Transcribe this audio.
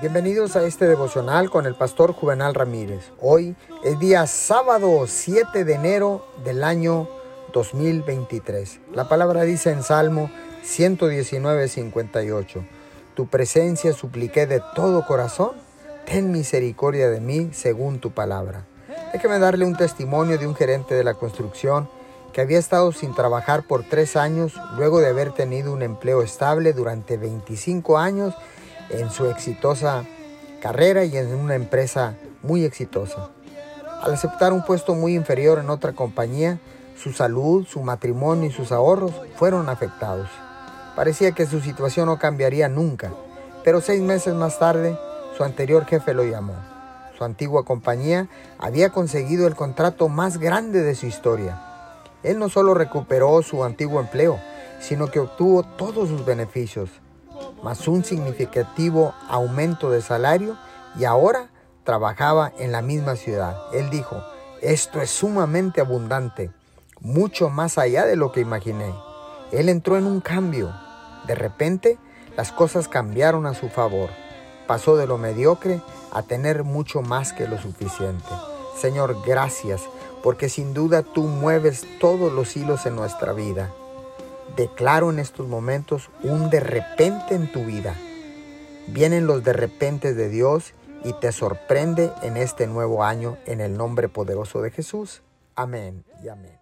Bienvenidos a este devocional con el pastor Juvenal Ramírez. Hoy es día sábado 7 de enero del año 2023. La palabra dice en Salmo 119, 58. Tu presencia supliqué de todo corazón. Ten misericordia de mí según tu palabra. Déjeme darle un testimonio de un gerente de la construcción que había estado sin trabajar por tres años luego de haber tenido un empleo estable durante 25 años en su exitosa carrera y en una empresa muy exitosa. Al aceptar un puesto muy inferior en otra compañía, su salud, su matrimonio y sus ahorros fueron afectados. Parecía que su situación no cambiaría nunca, pero seis meses más tarde, su anterior jefe lo llamó. Su antigua compañía había conseguido el contrato más grande de su historia. Él no solo recuperó su antiguo empleo, sino que obtuvo todos sus beneficios, más un significativo aumento de salario y ahora trabajaba en la misma ciudad. Él dijo, esto es sumamente abundante, mucho más allá de lo que imaginé. Él entró en un cambio. De repente, las cosas cambiaron a su favor. Pasó de lo mediocre a tener mucho más que lo suficiente. Señor, gracias, porque sin duda tú mueves todos los hilos en nuestra vida. Declaro en estos momentos un de repente en tu vida. Vienen los de repente de Dios y te sorprende en este nuevo año en el nombre poderoso de Jesús. Amén y amén.